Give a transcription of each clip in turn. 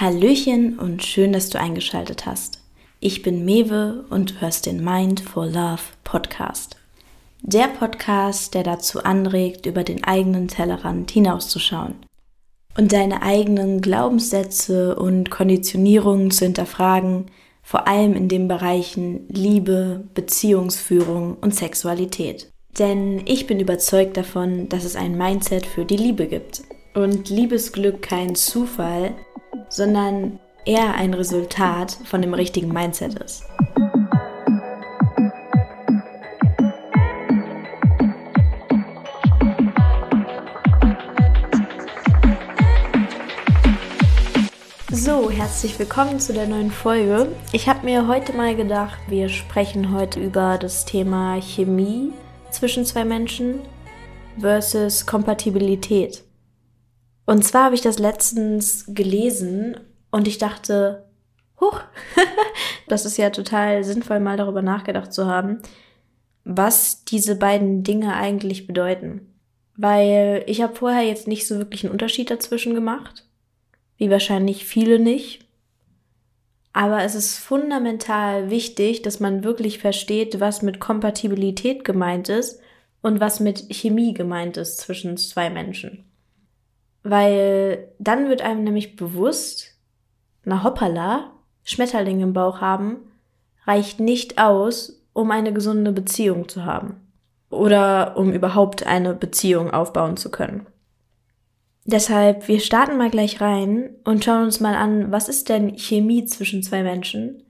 Hallöchen und schön, dass du eingeschaltet hast. Ich bin Mewe und du hörst den Mind for Love Podcast. Der Podcast, der dazu anregt, über den eigenen Tellerrand hinauszuschauen und deine eigenen Glaubenssätze und Konditionierungen zu hinterfragen, vor allem in den Bereichen Liebe, Beziehungsführung und Sexualität. Denn ich bin überzeugt davon, dass es ein Mindset für die Liebe gibt und Liebesglück kein Zufall, sondern eher ein Resultat von dem richtigen Mindset ist. So, herzlich willkommen zu der neuen Folge. Ich habe mir heute mal gedacht, wir sprechen heute über das Thema Chemie zwischen zwei Menschen versus Kompatibilität. Und zwar habe ich das letztens gelesen und ich dachte, huch, das ist ja total sinnvoll, mal darüber nachgedacht zu haben, was diese beiden Dinge eigentlich bedeuten. Weil ich habe vorher jetzt nicht so wirklich einen Unterschied dazwischen gemacht, wie wahrscheinlich viele nicht. Aber es ist fundamental wichtig, dass man wirklich versteht, was mit Kompatibilität gemeint ist und was mit Chemie gemeint ist zwischen zwei Menschen. Weil dann wird einem nämlich bewusst, na hoppala, Schmetterling im Bauch haben, reicht nicht aus, um eine gesunde Beziehung zu haben. Oder um überhaupt eine Beziehung aufbauen zu können. Deshalb, wir starten mal gleich rein und schauen uns mal an, was ist denn Chemie zwischen zwei Menschen?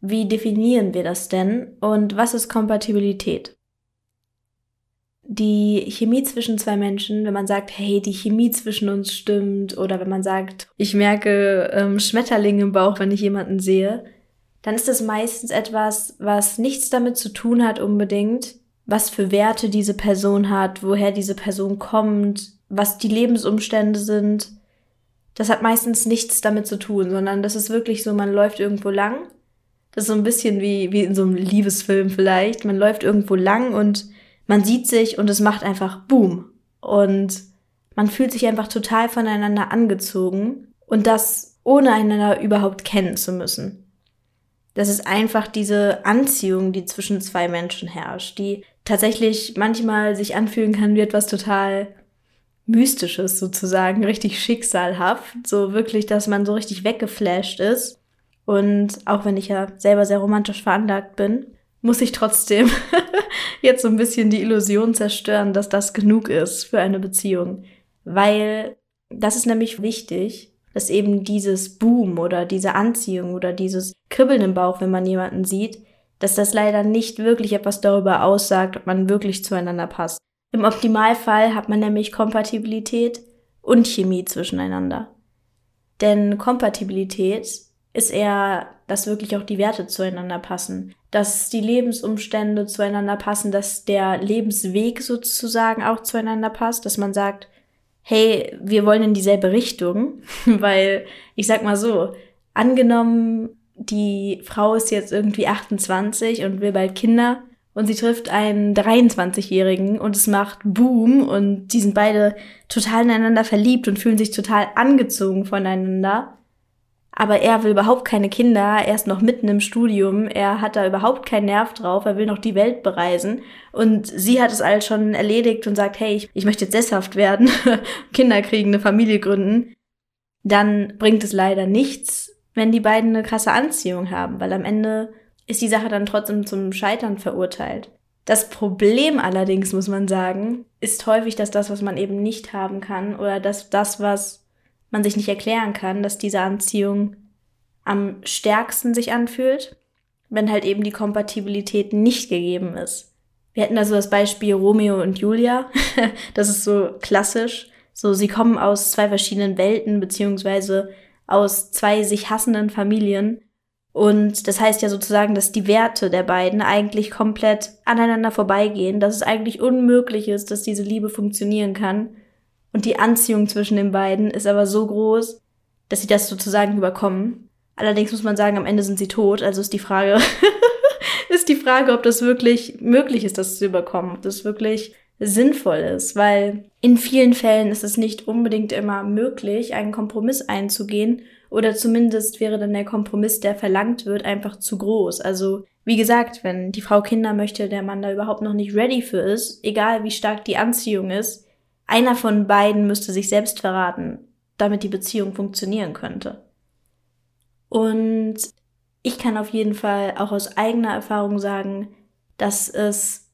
Wie definieren wir das denn? Und was ist Kompatibilität? Die Chemie zwischen zwei Menschen, wenn man sagt, hey, die Chemie zwischen uns stimmt, oder wenn man sagt, ich merke ähm, Schmetterlinge im Bauch, wenn ich jemanden sehe, dann ist das meistens etwas, was nichts damit zu tun hat unbedingt, was für Werte diese Person hat, woher diese Person kommt, was die Lebensumstände sind. Das hat meistens nichts damit zu tun, sondern das ist wirklich so, man läuft irgendwo lang. Das ist so ein bisschen wie, wie in so einem Liebesfilm vielleicht. Man läuft irgendwo lang und man sieht sich und es macht einfach Boom. Und man fühlt sich einfach total voneinander angezogen und das ohne einander überhaupt kennen zu müssen. Das ist einfach diese Anziehung, die zwischen zwei Menschen herrscht, die tatsächlich manchmal sich anfühlen kann wie etwas total Mystisches sozusagen, richtig schicksalhaft, so wirklich, dass man so richtig weggeflasht ist. Und auch wenn ich ja selber sehr romantisch veranlagt bin, muss ich trotzdem jetzt so ein bisschen die Illusion zerstören, dass das genug ist für eine Beziehung. Weil das ist nämlich wichtig, dass eben dieses Boom oder diese Anziehung oder dieses Kribbeln im Bauch, wenn man jemanden sieht, dass das leider nicht wirklich etwas darüber aussagt, ob man wirklich zueinander passt. Im Optimalfall hat man nämlich Kompatibilität und Chemie zwischeneinander. Denn Kompatibilität ist eher, dass wirklich auch die Werte zueinander passen, dass die Lebensumstände zueinander passen, dass der Lebensweg sozusagen auch zueinander passt, dass man sagt, hey, wir wollen in dieselbe Richtung, weil ich sag mal so, angenommen, die Frau ist jetzt irgendwie 28 und will bald Kinder und sie trifft einen 23-Jährigen und es macht Boom und die sind beide total ineinander verliebt und fühlen sich total angezogen voneinander aber er will überhaupt keine Kinder, er ist noch mitten im Studium, er hat da überhaupt keinen Nerv drauf, er will noch die Welt bereisen und sie hat es alles schon erledigt und sagt, hey, ich, ich möchte jetzt sesshaft werden, Kinder kriegen, eine Familie gründen, dann bringt es leider nichts, wenn die beiden eine krasse Anziehung haben, weil am Ende ist die Sache dann trotzdem zum Scheitern verurteilt. Das Problem allerdings, muss man sagen, ist häufig, dass das, was man eben nicht haben kann oder dass das, was man sich nicht erklären kann, dass diese Anziehung am stärksten sich anfühlt, wenn halt eben die Kompatibilität nicht gegeben ist. Wir hätten also das Beispiel Romeo und Julia. das ist so klassisch. So, sie kommen aus zwei verschiedenen Welten, beziehungsweise aus zwei sich hassenden Familien. Und das heißt ja sozusagen, dass die Werte der beiden eigentlich komplett aneinander vorbeigehen, dass es eigentlich unmöglich ist, dass diese Liebe funktionieren kann. Und die Anziehung zwischen den beiden ist aber so groß, dass sie das sozusagen überkommen. Allerdings muss man sagen, am Ende sind sie tot. Also ist die Frage, ist die Frage, ob das wirklich möglich ist, das zu überkommen. Ob das wirklich sinnvoll ist, weil in vielen Fällen ist es nicht unbedingt immer möglich, einen Kompromiss einzugehen oder zumindest wäre dann der Kompromiss, der verlangt wird, einfach zu groß. Also wie gesagt, wenn die Frau Kinder möchte, der Mann da überhaupt noch nicht ready für ist, egal wie stark die Anziehung ist, einer von beiden müsste sich selbst verraten, damit die Beziehung funktionieren könnte. Und ich kann auf jeden Fall auch aus eigener Erfahrung sagen, dass es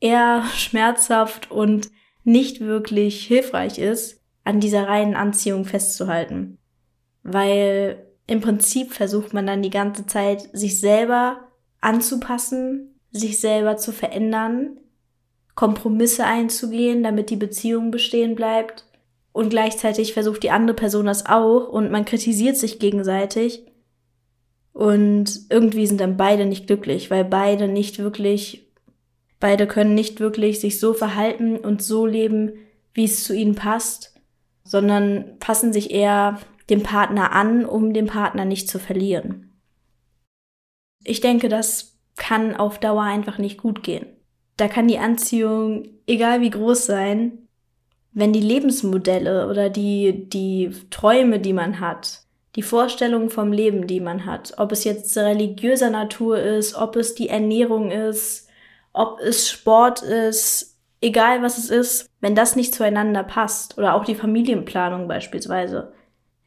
eher schmerzhaft und nicht wirklich hilfreich ist, an dieser reinen Anziehung festzuhalten. Weil im Prinzip versucht man dann die ganze Zeit, sich selber anzupassen, sich selber zu verändern, Kompromisse einzugehen, damit die Beziehung bestehen bleibt. Und gleichzeitig versucht die andere Person das auch und man kritisiert sich gegenseitig. Und irgendwie sind dann beide nicht glücklich, weil beide nicht wirklich, beide können nicht wirklich sich so verhalten und so leben, wie es zu ihnen passt, sondern passen sich eher dem Partner an, um den Partner nicht zu verlieren. Ich denke, das kann auf Dauer einfach nicht gut gehen. Da kann die Anziehung, egal wie groß sein, wenn die Lebensmodelle oder die, die Träume, die man hat, die Vorstellungen vom Leben, die man hat, ob es jetzt religiöser Natur ist, ob es die Ernährung ist, ob es Sport ist, egal was es ist, wenn das nicht zueinander passt oder auch die Familienplanung beispielsweise,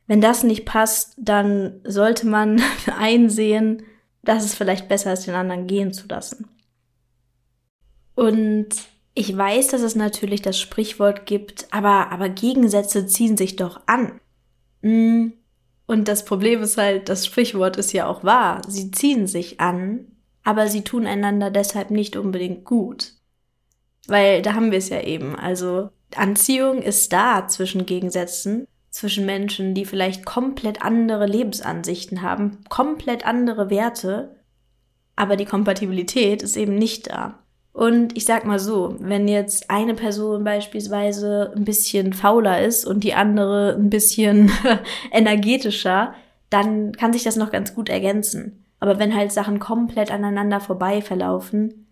wenn das nicht passt, dann sollte man einsehen, dass es vielleicht besser ist, den anderen gehen zu lassen. Und ich weiß, dass es natürlich das Sprichwort gibt, aber, aber Gegensätze ziehen sich doch an. Mm. Und das Problem ist halt, das Sprichwort ist ja auch wahr. Sie ziehen sich an, aber sie tun einander deshalb nicht unbedingt gut. Weil da haben wir es ja eben. Also Anziehung ist da zwischen Gegensätzen zwischen Menschen, die vielleicht komplett andere Lebensansichten haben, komplett andere Werte, aber die Kompatibilität ist eben nicht da. Und ich sag mal so, wenn jetzt eine Person beispielsweise ein bisschen fauler ist und die andere ein bisschen energetischer, dann kann sich das noch ganz gut ergänzen. Aber wenn halt Sachen komplett aneinander vorbei verlaufen,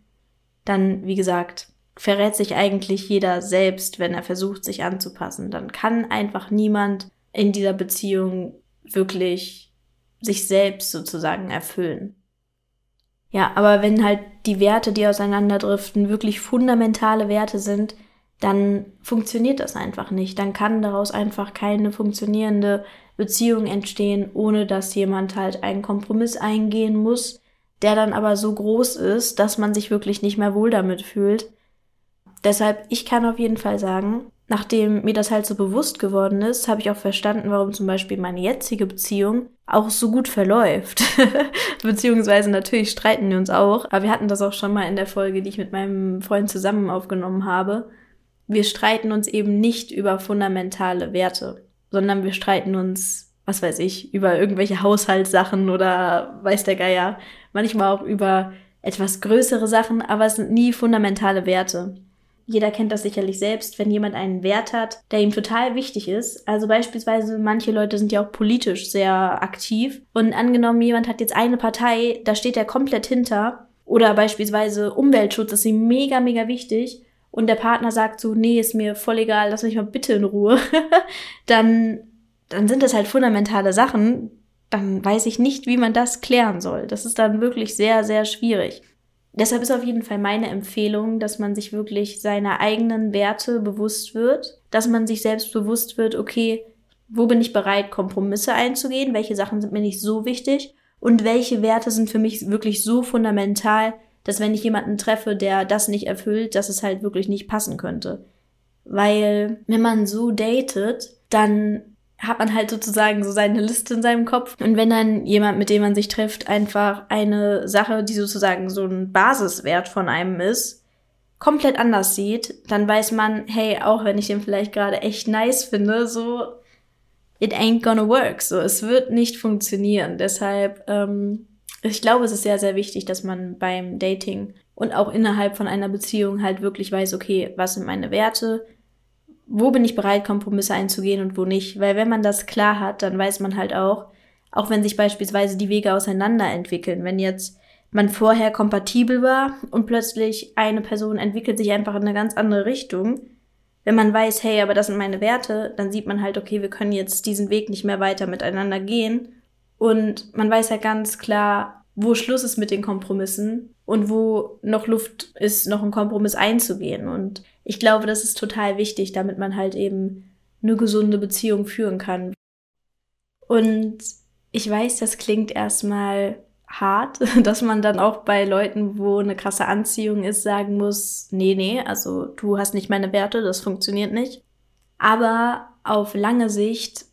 dann, wie gesagt, verrät sich eigentlich jeder selbst, wenn er versucht, sich anzupassen. Dann kann einfach niemand in dieser Beziehung wirklich sich selbst sozusagen erfüllen. Ja, aber wenn halt die Werte, die auseinanderdriften, wirklich fundamentale Werte sind, dann funktioniert das einfach nicht. Dann kann daraus einfach keine funktionierende Beziehung entstehen, ohne dass jemand halt einen Kompromiss eingehen muss, der dann aber so groß ist, dass man sich wirklich nicht mehr wohl damit fühlt Deshalb, ich kann auf jeden Fall sagen, nachdem mir das halt so bewusst geworden ist, habe ich auch verstanden, warum zum Beispiel meine jetzige Beziehung auch so gut verläuft. Beziehungsweise natürlich streiten wir uns auch, aber wir hatten das auch schon mal in der Folge, die ich mit meinem Freund zusammen aufgenommen habe. Wir streiten uns eben nicht über fundamentale Werte, sondern wir streiten uns, was weiß ich, über irgendwelche Haushaltssachen oder weiß der Geier, manchmal auch über etwas größere Sachen, aber es sind nie fundamentale Werte. Jeder kennt das sicherlich selbst, wenn jemand einen Wert hat, der ihm total wichtig ist. Also beispielsweise manche Leute sind ja auch politisch sehr aktiv. Und angenommen, jemand hat jetzt eine Partei, da steht er komplett hinter. Oder beispielsweise Umweltschutz ist ihm mega, mega wichtig. Und der Partner sagt so, nee, ist mir voll egal, lass mich mal bitte in Ruhe. dann, dann sind das halt fundamentale Sachen. Dann weiß ich nicht, wie man das klären soll. Das ist dann wirklich sehr, sehr schwierig. Deshalb ist auf jeden Fall meine Empfehlung, dass man sich wirklich seiner eigenen Werte bewusst wird, dass man sich selbst bewusst wird, okay, wo bin ich bereit, Kompromisse einzugehen, welche Sachen sind mir nicht so wichtig und welche Werte sind für mich wirklich so fundamental, dass wenn ich jemanden treffe, der das nicht erfüllt, dass es halt wirklich nicht passen könnte. Weil wenn man so datet, dann hat man halt sozusagen so seine Liste in seinem Kopf. Und wenn dann jemand, mit dem man sich trifft, einfach eine Sache, die sozusagen so ein Basiswert von einem ist, komplett anders sieht, dann weiß man, hey, auch wenn ich den vielleicht gerade echt nice finde, so, it ain't gonna work. So, es wird nicht funktionieren. Deshalb, ähm, ich glaube, es ist sehr, sehr wichtig, dass man beim Dating und auch innerhalb von einer Beziehung halt wirklich weiß, okay, was sind meine Werte? Wo bin ich bereit, Kompromisse einzugehen und wo nicht. Weil wenn man das klar hat, dann weiß man halt auch, auch wenn sich beispielsweise die Wege auseinander entwickeln, wenn jetzt man vorher kompatibel war und plötzlich eine Person entwickelt sich einfach in eine ganz andere Richtung. Wenn man weiß, hey, aber das sind meine Werte, dann sieht man halt, okay, wir können jetzt diesen Weg nicht mehr weiter miteinander gehen. Und man weiß ja ganz klar, wo Schluss ist mit den Kompromissen und wo noch Luft ist, noch einen Kompromiss einzugehen. Und ich glaube, das ist total wichtig, damit man halt eben eine gesunde Beziehung führen kann. Und ich weiß, das klingt erstmal hart, dass man dann auch bei Leuten, wo eine krasse Anziehung ist, sagen muss, nee, nee, also du hast nicht meine Werte, das funktioniert nicht. Aber auf lange Sicht,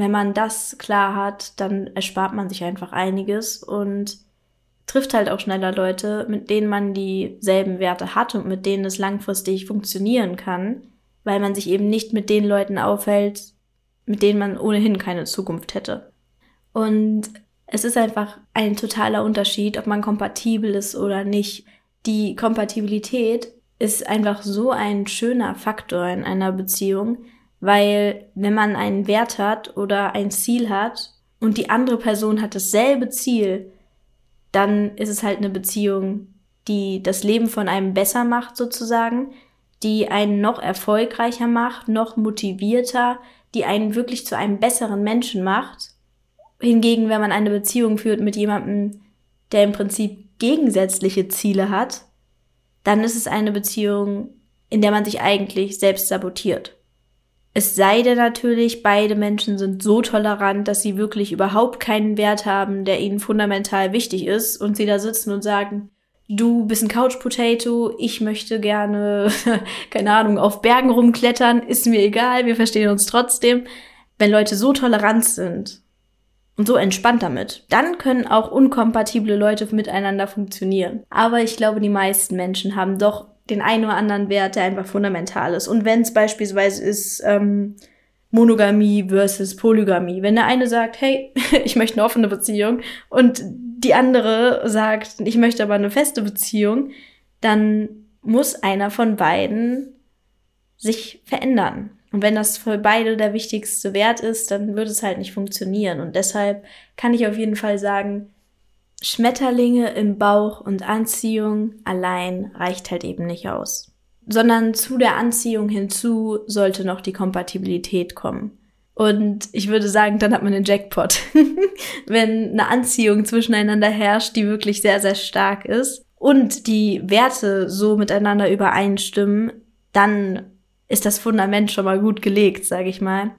wenn man das klar hat, dann erspart man sich einfach einiges und trifft halt auch schneller Leute, mit denen man dieselben Werte hat und mit denen es langfristig funktionieren kann, weil man sich eben nicht mit den Leuten aufhält, mit denen man ohnehin keine Zukunft hätte. Und es ist einfach ein totaler Unterschied, ob man kompatibel ist oder nicht. Die Kompatibilität ist einfach so ein schöner Faktor in einer Beziehung, weil wenn man einen Wert hat oder ein Ziel hat und die andere Person hat dasselbe Ziel, dann ist es halt eine Beziehung, die das Leben von einem besser macht sozusagen, die einen noch erfolgreicher macht, noch motivierter, die einen wirklich zu einem besseren Menschen macht Hingegen, wenn man eine Beziehung führt mit jemandem, der im Prinzip gegensätzliche Ziele hat, dann ist es eine Beziehung, in der man sich eigentlich selbst sabotiert. Es sei denn natürlich, beide Menschen sind so tolerant, dass sie wirklich überhaupt keinen Wert haben, der ihnen fundamental wichtig ist und sie da sitzen und sagen, du bist ein Couch Potato, ich möchte gerne, keine Ahnung, auf Bergen rumklettern, ist mir egal, wir verstehen uns trotzdem. Wenn Leute so tolerant sind und so entspannt damit, dann können auch unkompatible Leute miteinander funktionieren. Aber ich glaube, die meisten Menschen haben doch den einen oder anderen Wert, der einfach fundamental ist. Und wenn es beispielsweise ist, ähm, Monogamie versus Polygamie. Wenn der eine sagt, hey, ich möchte eine offene Beziehung und die andere sagt, ich möchte aber eine feste Beziehung, dann muss einer von beiden sich verändern. Und wenn das für beide der wichtigste Wert ist, dann wird es halt nicht funktionieren. Und deshalb kann ich auf jeden Fall sagen, Schmetterlinge im Bauch und Anziehung allein reicht halt eben nicht aus. Sondern zu der Anziehung hinzu sollte noch die Kompatibilität kommen. Und ich würde sagen, dann hat man den Jackpot. Wenn eine Anziehung zwischeneinander herrscht, die wirklich sehr, sehr stark ist und die Werte so miteinander übereinstimmen, dann ist das Fundament schon mal gut gelegt, sage ich mal.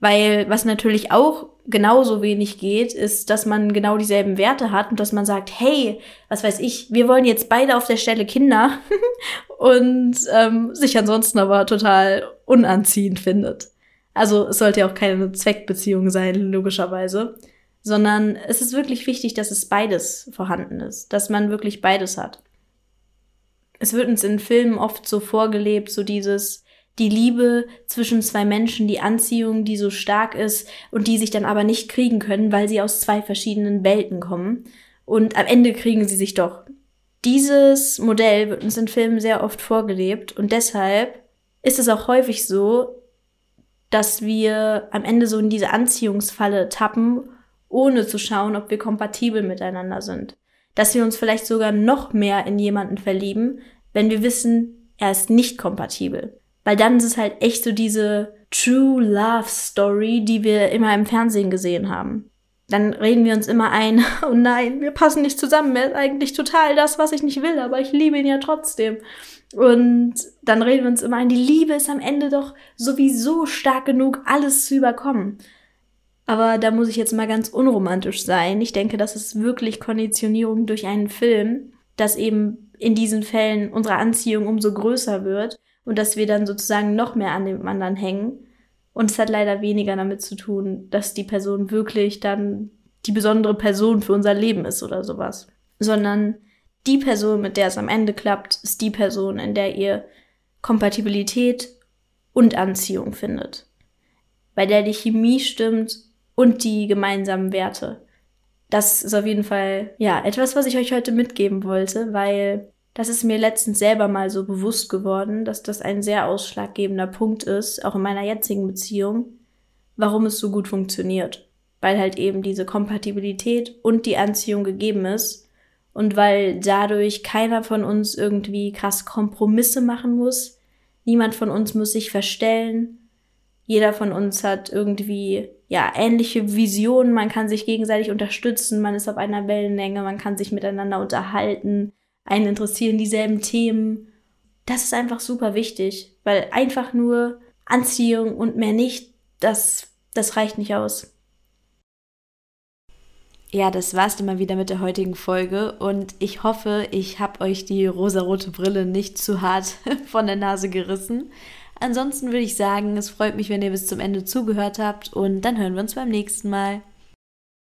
Weil was natürlich auch genauso wenig geht, ist, dass man genau dieselben Werte hat und dass man sagt, hey, was weiß ich, wir wollen jetzt beide auf der Stelle Kinder und ähm, sich ansonsten aber total unanziehend findet. Also es sollte ja auch keine Zweckbeziehung sein, logischerweise, sondern es ist wirklich wichtig, dass es beides vorhanden ist, dass man wirklich beides hat. Es wird uns in Filmen oft so vorgelebt, so dieses, die Liebe zwischen zwei Menschen, die Anziehung, die so stark ist und die sich dann aber nicht kriegen können, weil sie aus zwei verschiedenen Welten kommen. Und am Ende kriegen sie sich doch. Dieses Modell wird uns in Filmen sehr oft vorgelebt und deshalb ist es auch häufig so, dass wir am Ende so in diese Anziehungsfalle tappen, ohne zu schauen, ob wir kompatibel miteinander sind. Dass wir uns vielleicht sogar noch mehr in jemanden verlieben, wenn wir wissen, er ist nicht kompatibel. Weil dann ist es halt echt so diese True Love Story, die wir immer im Fernsehen gesehen haben. Dann reden wir uns immer ein, oh nein, wir passen nicht zusammen, er ist eigentlich total das, was ich nicht will, aber ich liebe ihn ja trotzdem. Und dann reden wir uns immer ein, die Liebe ist am Ende doch sowieso stark genug, alles zu überkommen. Aber da muss ich jetzt mal ganz unromantisch sein. Ich denke, das ist wirklich Konditionierung durch einen Film, dass eben in diesen Fällen unsere Anziehung umso größer wird und dass wir dann sozusagen noch mehr an dem anderen hängen. Und es hat leider weniger damit zu tun, dass die Person wirklich dann die besondere Person für unser Leben ist oder sowas. Sondern die Person, mit der es am Ende klappt, ist die Person, in der ihr Kompatibilität und Anziehung findet. Bei der die Chemie stimmt und die gemeinsamen Werte. Das ist auf jeden Fall, ja, etwas, was ich euch heute mitgeben wollte, weil das ist mir letztens selber mal so bewusst geworden, dass das ein sehr ausschlaggebender Punkt ist, auch in meiner jetzigen Beziehung, warum es so gut funktioniert. Weil halt eben diese Kompatibilität und die Anziehung gegeben ist und weil dadurch keiner von uns irgendwie krass Kompromisse machen muss. Niemand von uns muss sich verstellen. Jeder von uns hat irgendwie ja ähnliche Visionen. Man kann sich gegenseitig unterstützen. Man ist auf einer Wellenlänge. Man kann sich miteinander unterhalten. Einen interessieren dieselben Themen. Das ist einfach super wichtig, weil einfach nur Anziehung und mehr nicht, das, das reicht nicht aus. Ja, das war's dann mal wieder mit der heutigen Folge und ich hoffe, ich habe euch die rosarote Brille nicht zu hart von der Nase gerissen. Ansonsten würde ich sagen, es freut mich, wenn ihr bis zum Ende zugehört habt und dann hören wir uns beim nächsten Mal.